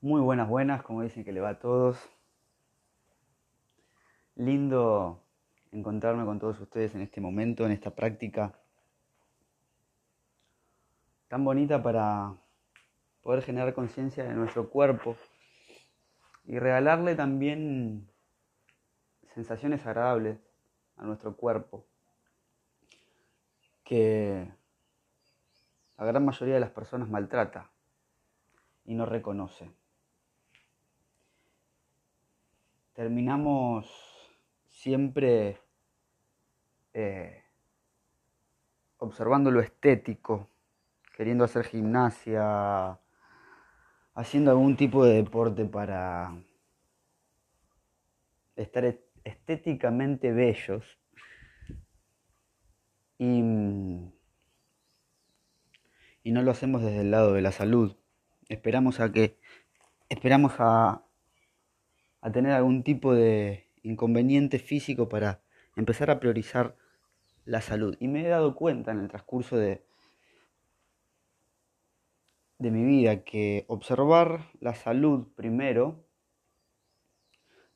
Muy buenas, buenas, como dicen que le va a todos. Lindo encontrarme con todos ustedes en este momento, en esta práctica tan bonita para poder generar conciencia de nuestro cuerpo y regalarle también sensaciones agradables a nuestro cuerpo que la gran mayoría de las personas maltrata y no reconoce. Terminamos siempre eh, observando lo estético, queriendo hacer gimnasia, haciendo algún tipo de deporte para estar estéticamente bellos. Y, y no lo hacemos desde el lado de la salud. Esperamos a que esperamos a, a tener algún tipo de inconveniente físico para empezar a priorizar la salud. Y me he dado cuenta en el transcurso de, de mi vida que observar la salud primero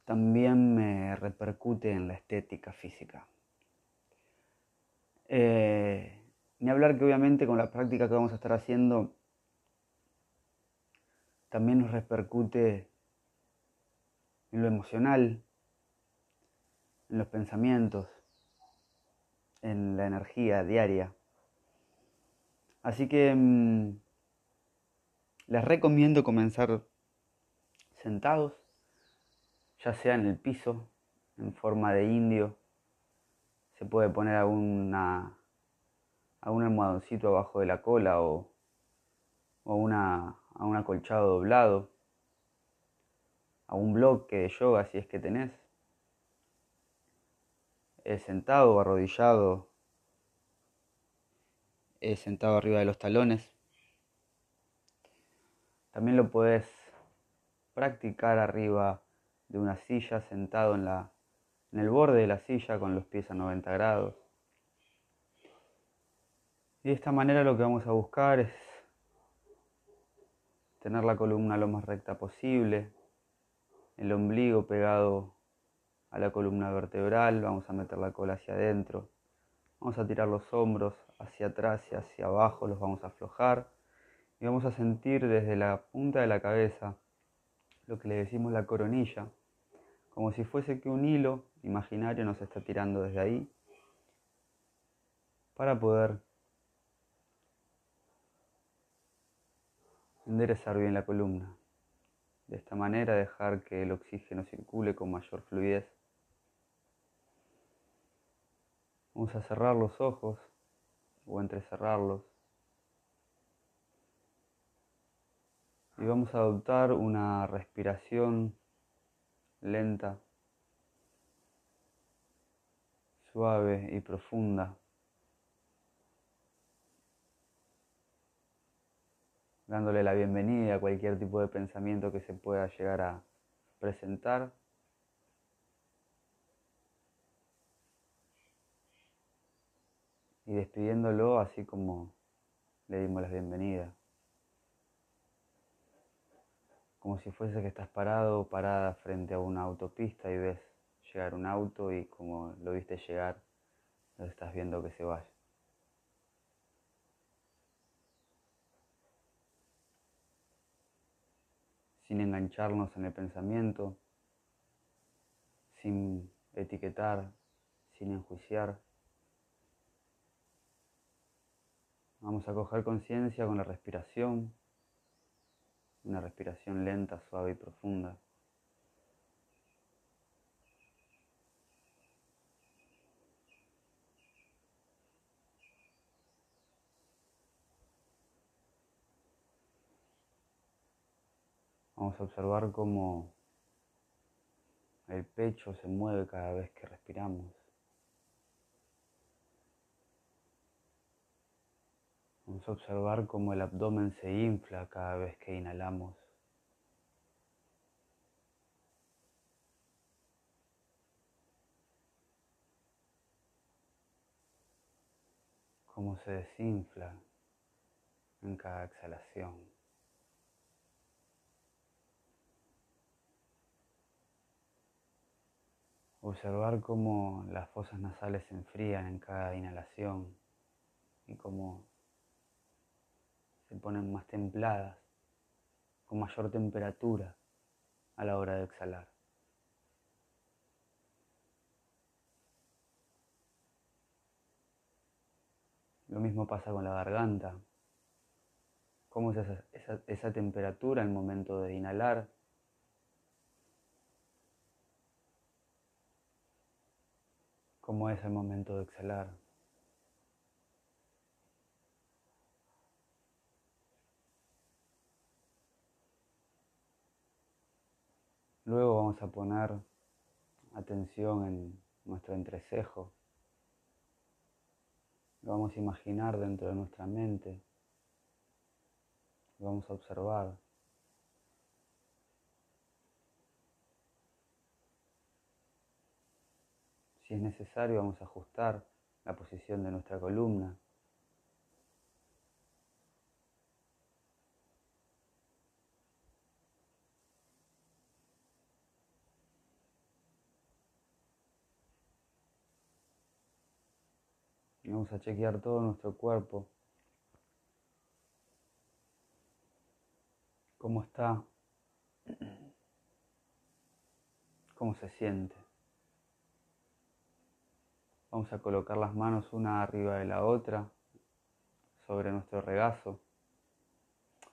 también me repercute en la estética física. Eh, ni hablar que obviamente con la práctica que vamos a estar haciendo también nos repercute en lo emocional, en los pensamientos, en la energía diaria. Así que mm, les recomiendo comenzar sentados, ya sea en el piso, en forma de indio. Se puede poner alguna, algún almohadoncito abajo de la cola o, o una, a un acolchado doblado, a un bloque de yoga si es que tenés. sentado o arrodillado, sentado arriba de los talones. También lo puedes practicar arriba de una silla, sentado en, la, en el borde de la silla con los pies a 90 grados. Y de esta manera lo que vamos a buscar es tener la columna lo más recta posible, el ombligo pegado a la columna vertebral, vamos a meter la cola hacia adentro, vamos a tirar los hombros hacia atrás y hacia abajo, los vamos a aflojar y vamos a sentir desde la punta de la cabeza lo que le decimos la coronilla, como si fuese que un hilo imaginario nos está tirando desde ahí para poder enderezar bien la columna. De esta manera dejar que el oxígeno circule con mayor fluidez. Vamos a cerrar los ojos o entrecerrarlos. Y vamos a adoptar una respiración lenta, suave y profunda. Dándole la bienvenida a cualquier tipo de pensamiento que se pueda llegar a presentar. Y despidiéndolo así como le dimos la bienvenida. como si fuese que estás parado o parada frente a una autopista y ves llegar un auto y como lo viste llegar, lo estás viendo que se vaya. Sin engancharnos en el pensamiento, sin etiquetar, sin enjuiciar. Vamos a coger conciencia con la respiración una respiración lenta, suave y profunda. Vamos a observar cómo el pecho se mueve cada vez que respiramos. Vamos a observar cómo el abdomen se infla cada vez que inhalamos. Cómo se desinfla en cada exhalación. Observar cómo las fosas nasales se enfrían en cada inhalación y cómo se ponen más templadas, con mayor temperatura a la hora de exhalar. Lo mismo pasa con la garganta. Cómo es esa, esa, temperatura al momento de inhalar cómo es el momento de exhalar. Luego vamos a poner atención en nuestro entrecejo. Lo vamos a imaginar dentro de nuestra mente. Lo vamos a observar. Si es necesario, vamos a ajustar la posición de nuestra columna. vamos a chequear todo nuestro cuerpo. ¿Cómo está? ¿Cómo se siente? Vamos a colocar las manos una arriba de la otra sobre nuestro regazo.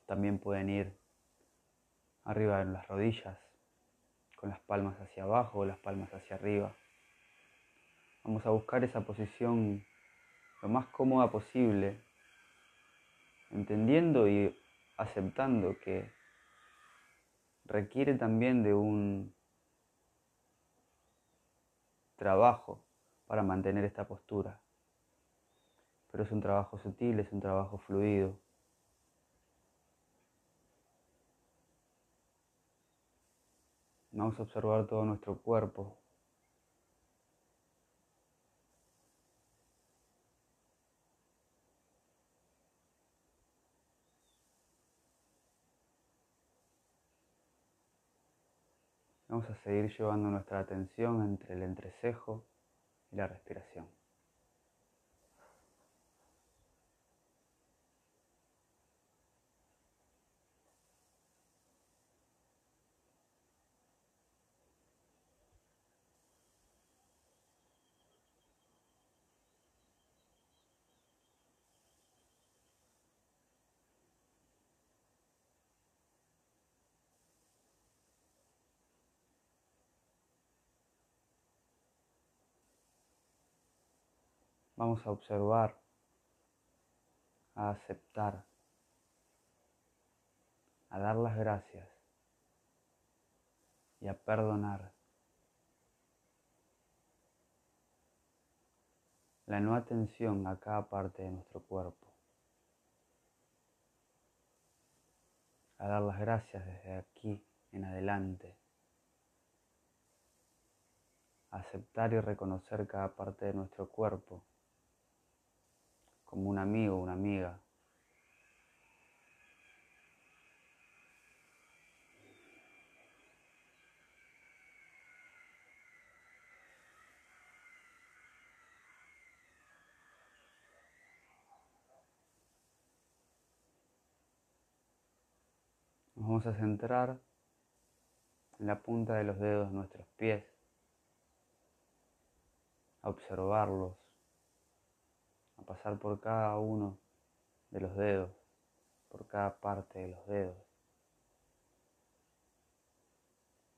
También pueden ir arriba de las rodillas, con las palmas hacia abajo o las palmas hacia arriba. Vamos a buscar esa posición lo más cómoda posible, entendiendo y aceptando que requiere también de un trabajo para mantener esta postura. Pero es un trabajo sutil, es un trabajo fluido. Vamos a observar todo nuestro cuerpo. Vamos a seguir llevando nuestra atención entre el entrecejo la respiración. Vamos a observar, a aceptar, a dar las gracias y a perdonar. La no atención a cada parte de nuestro cuerpo. A dar las gracias desde aquí en adelante. A aceptar y reconocer cada parte de nuestro cuerpo como un amigo una amiga. Nos vamos a centrar en la punta de los dedos de nuestros pies, a observarlos, a pasar por cada uno de los dedos, por cada parte de los dedos,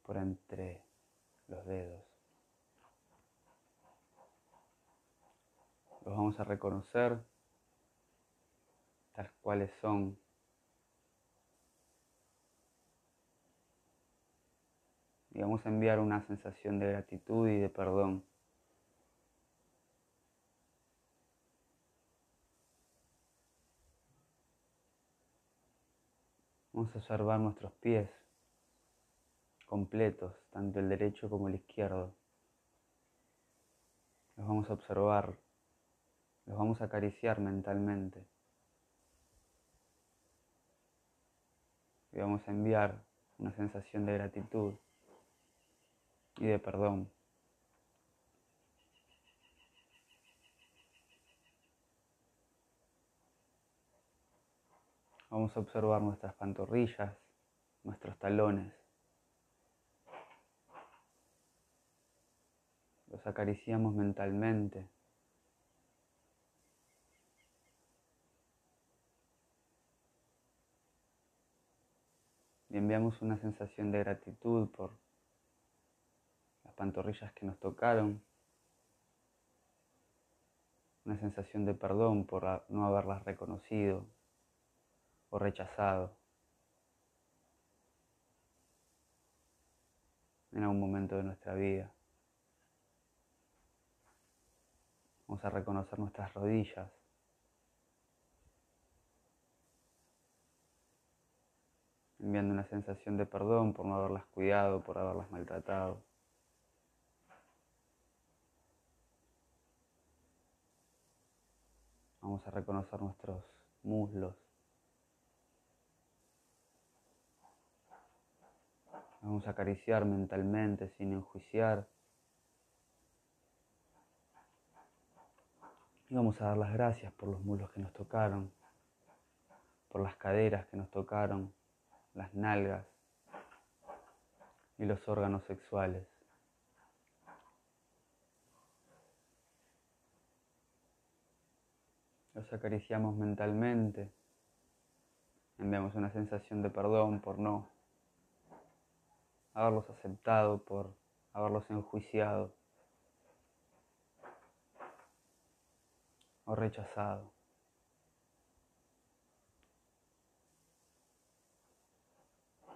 por entre los dedos. Los vamos a reconocer tal cuales son. Y vamos a enviar una sensación de gratitud y de perdón Vamos a observar nuestros pies completos, tanto el derecho como el izquierdo. Los vamos a observar, los vamos a acariciar mentalmente. Y vamos a enviar una sensación de gratitud y de perdón Vamos a observar nuestras pantorrillas, nuestros talones. Los acariciamos mentalmente. Y enviamos una sensación de gratitud por las pantorrillas que nos tocaron. Una sensación de perdón por no haberlas reconocido o rechazado en algún momento de nuestra vida. Vamos a reconocer nuestras rodillas. enviando una sensación de perdón por no haberlas cuidado, por haberlas maltratado. Vamos a reconocer nuestros muslos. Vamos a acariciar mentalmente sin enjuiciar. Y vamos a dar las gracias por los muslos que nos tocaron, por las caderas que nos tocaron, las nalgas y los órganos sexuales. Los acariciamos mentalmente, enviamos una sensación de perdón por no haberlos aceptado, por haberlos enjuiciado o rechazado.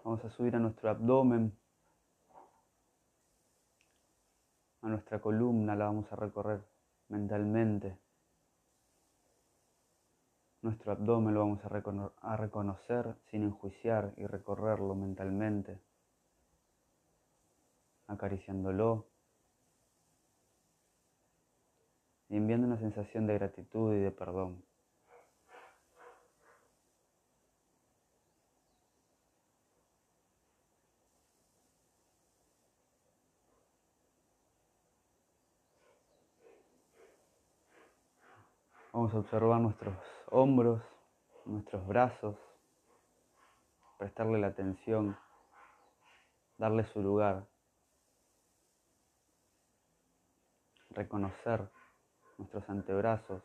Vamos a subir a nuestro abdomen, a nuestra columna, la vamos a recorrer mentalmente. Nuestro abdomen lo vamos a, a reconocer sin enjuiciar y recorrerlo mentalmente, acariciándolo y enviando una sensación de gratitud y de perdón. Vamos a observar nuestros hombros, nuestros brazos, prestarle la atención, darle su lugar, reconocer nuestros antebrazos,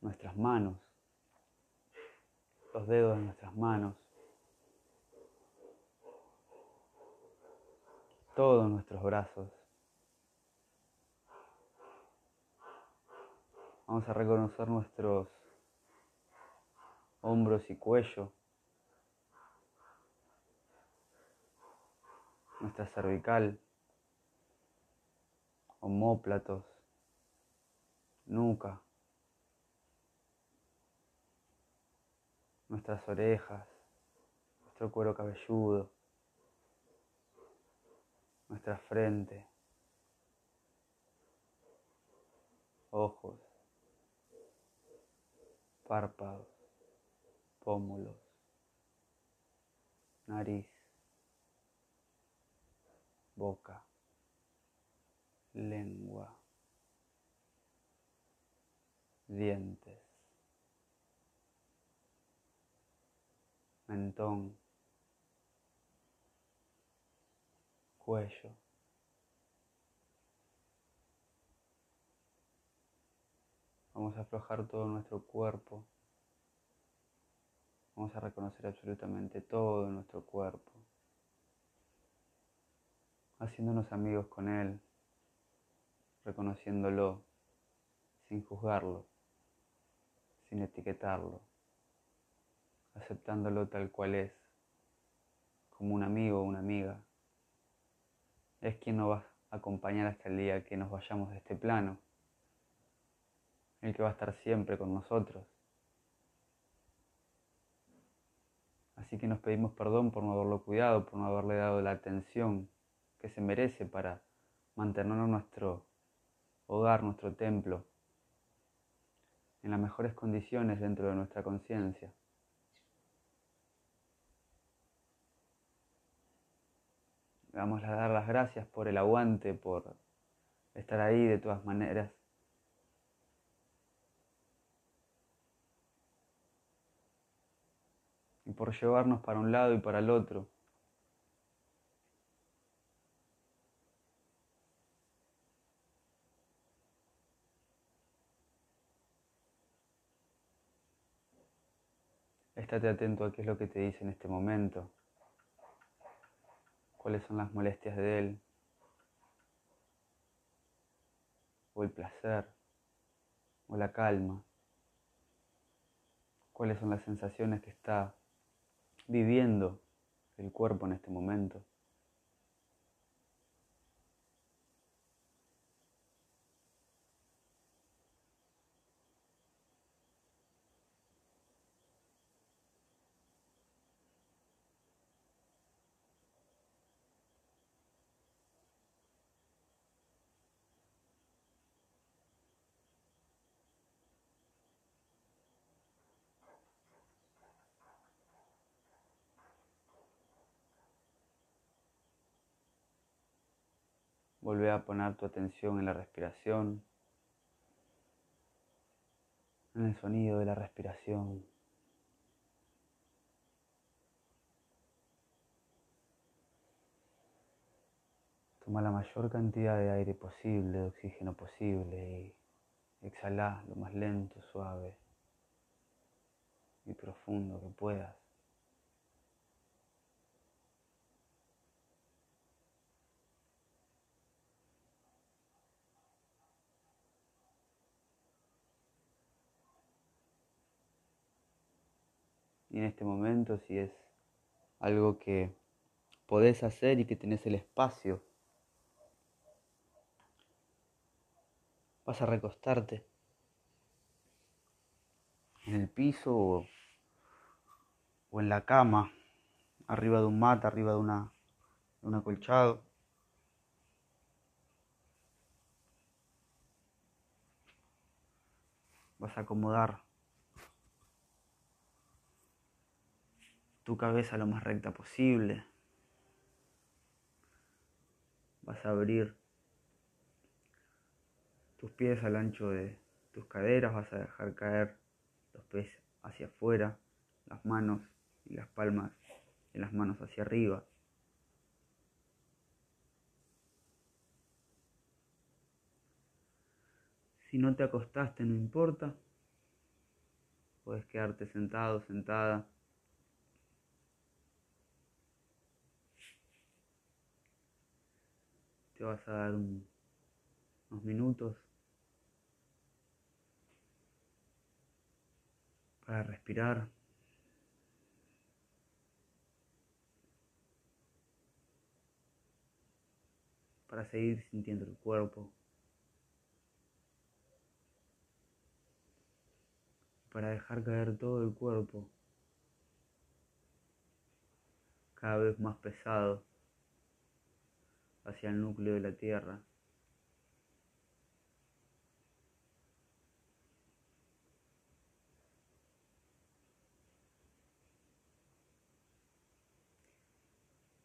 nuestras manos, los dedos de nuestras manos, todos nuestros brazos. Vamos a reconocer nuestros hombros y cuello, nuestra cervical, homóplatos, nuca, nuestras orejas, nuestro cuero cabelludo, nuestra frente, ojos párpados, pómulos, nariz, boca, lengua, dientes, mentón, cuello. Vamos a aflojar todo nuestro cuerpo. Vamos a reconocer absolutamente todo nuestro cuerpo. Haciéndonos amigos con Él, reconociéndolo, sin juzgarlo, sin etiquetarlo, aceptándolo tal cual es, como un amigo o una amiga. Es quien nos va a acompañar hasta el día que nos vayamos de este plano el que va a estar siempre con nosotros. Así que nos pedimos perdón por no haberlo cuidado, por no haberle dado la atención que se merece para mantener nuestro hogar, nuestro templo, en las mejores condiciones dentro de nuestra conciencia. Vamos a dar las gracias por el aguante, por estar ahí de todas maneras por llevarnos para un lado y para el otro. Estate atento a qué es lo que te dice en este momento, cuáles son las molestias de él, o el placer, o la calma, cuáles son las sensaciones que está viviendo el cuerpo en este momento. Vuelve a poner tu atención en la respiración, en el sonido de la respiración. Toma la mayor cantidad de aire posible, de oxígeno posible y exhala lo más lento, suave y profundo que puedas. Y en este momento si es algo que podés hacer y que tenés el espacio, vas a recostarte en el piso o, en la cama, arriba de un mata, arriba de, una, de un acolchado. Vas a acomodar tu cabeza lo más recta posible. Vas a abrir tus pies al ancho de tus caderas, vas a dejar caer los pies hacia afuera, las manos y las palmas de las manos hacia arriba. Si no te acostaste, no importa. Puedes quedarte sentado, sentada vas a dar unos minutos para respirar. Para seguir sintiendo el cuerpo. Para dejar caer todo el cuerpo cada vez más pesado hacia el núcleo de la Tierra.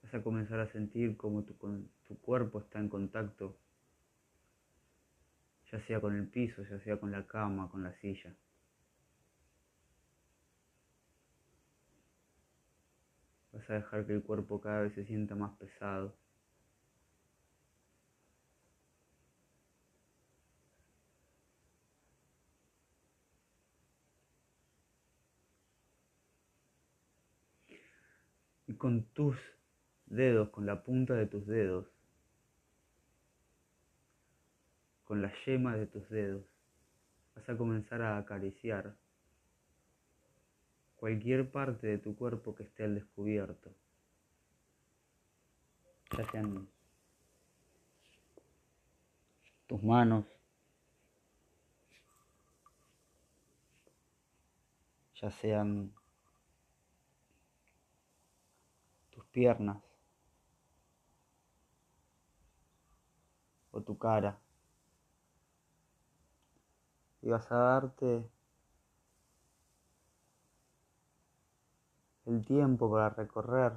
Vas a comenzar a sentir cómo tu, tu cuerpo está en contacto, ya sea con el piso, ya sea con la cama, con la silla. Vas a dejar que el cuerpo cada vez se sienta más pesado. Con tus dedos, con la punta de tus dedos, con la yema de tus dedos, vas a comenzar a acariciar cualquier parte de tu cuerpo que esté al descubierto, ya sean tus manos, ya sean piernas o tu cara. Y vas a darte el tiempo para recorrer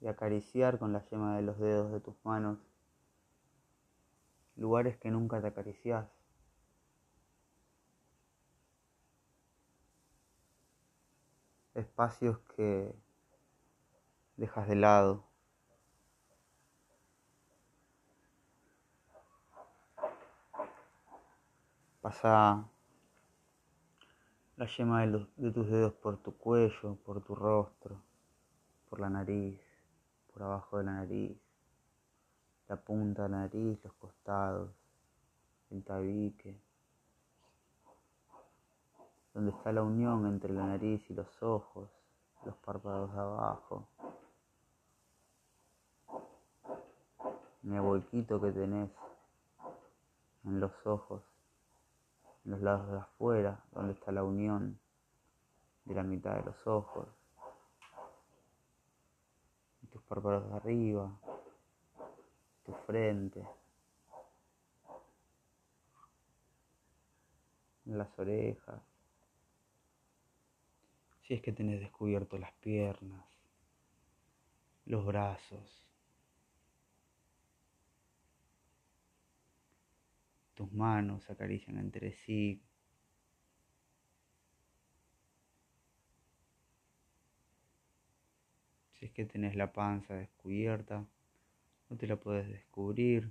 y acariciar con la yema de los dedos de tus manos lugares que nunca te acaricias. Espacios que dejas de lado. Pasa la yema de, tus dedos por tu cuello, por tu rostro, por la nariz, por abajo de la nariz, la punta de la nariz, los costados, el tabique, donde está la unión entre la nariz y los ojos, los párpados de abajo, en el huequito que tenés en los ojos los lados de afuera, donde está la unión de la mitad de los ojos, tus párpados de arriba, tu frente, las orejas, si es que tenés descubierto las piernas, los brazos, tus manos acarician entre sí. Si es que tenés la panza descubierta, no te la puedes descubrir.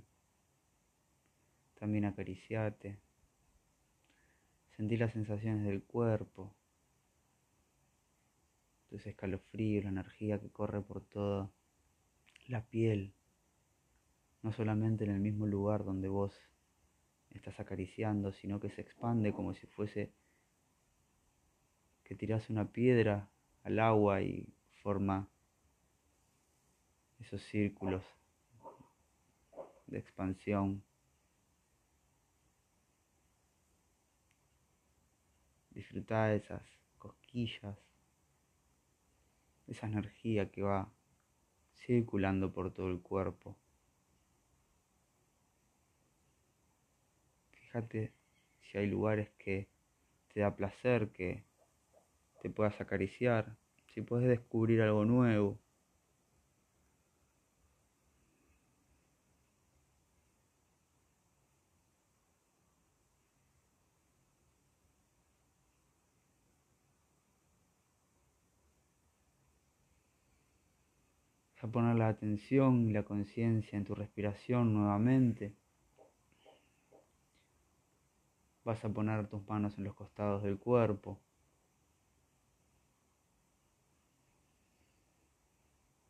También acariciate. Sentí las sensaciones del cuerpo, tus escalofríos, la energía que corre por toda la piel, no solamente en el mismo lugar donde vos estás acariciando, sino que se expande como si fuese que tiras una piedra al agua y forma esos círculos de expansión. Disfruta de esas cosquillas, esa energía que va circulando por todo el cuerpo. Fíjate si hay lugares que te da placer, que te puedas acariciar, si puedes descubrir algo nuevo. a poner la atención y la conciencia en tu respiración nuevamente. Vas a poner tus manos en los costados del cuerpo.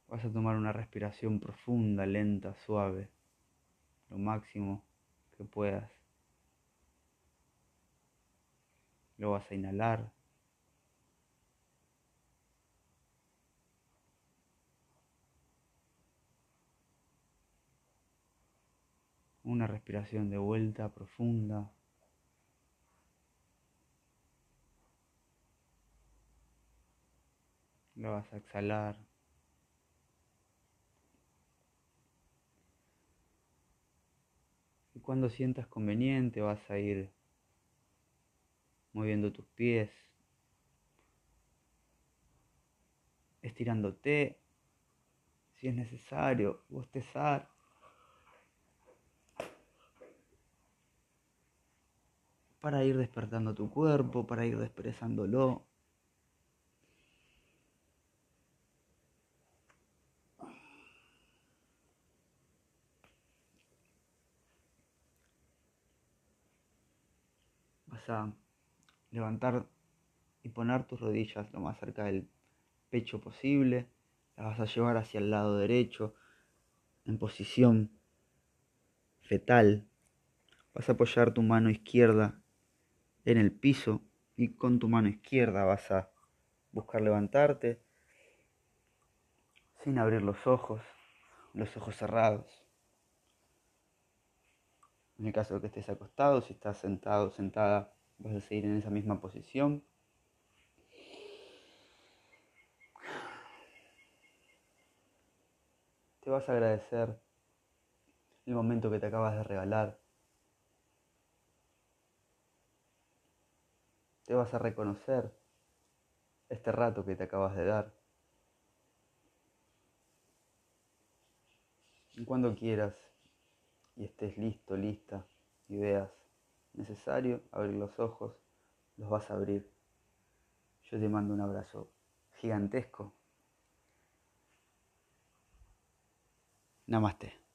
Vas a tomar una respiración profunda, lenta, suave, lo máximo que puedas. Lo vas a inhalar. Una respiración de vuelta profunda. Lo vas a exhalar. Y cuando sientas conveniente vas a ir moviendo tus pies, estirándote, si es necesario, bostezar. Para ir despertando tu cuerpo, para ir desperezándolo. a levantar y poner tus rodillas lo más cerca del pecho posible. Las vas a llevar hacia el lado derecho en posición fetal. Vas a apoyar tu mano izquierda en el piso y con tu mano izquierda vas a buscar levantarte sin abrir los ojos, los ojos cerrados. En el caso de que estés acostado, si estás sentado, sentada, Vas a seguir en esa misma posición. Te vas a agradecer el momento que te acabas de regalar. Te vas a reconocer este rato que te acabas de dar. Y cuando quieras y estés listo, lista y veas necesario abrir los ojos, los vas a abrir. Yo te mando un abrazo gigantesco. Namaste.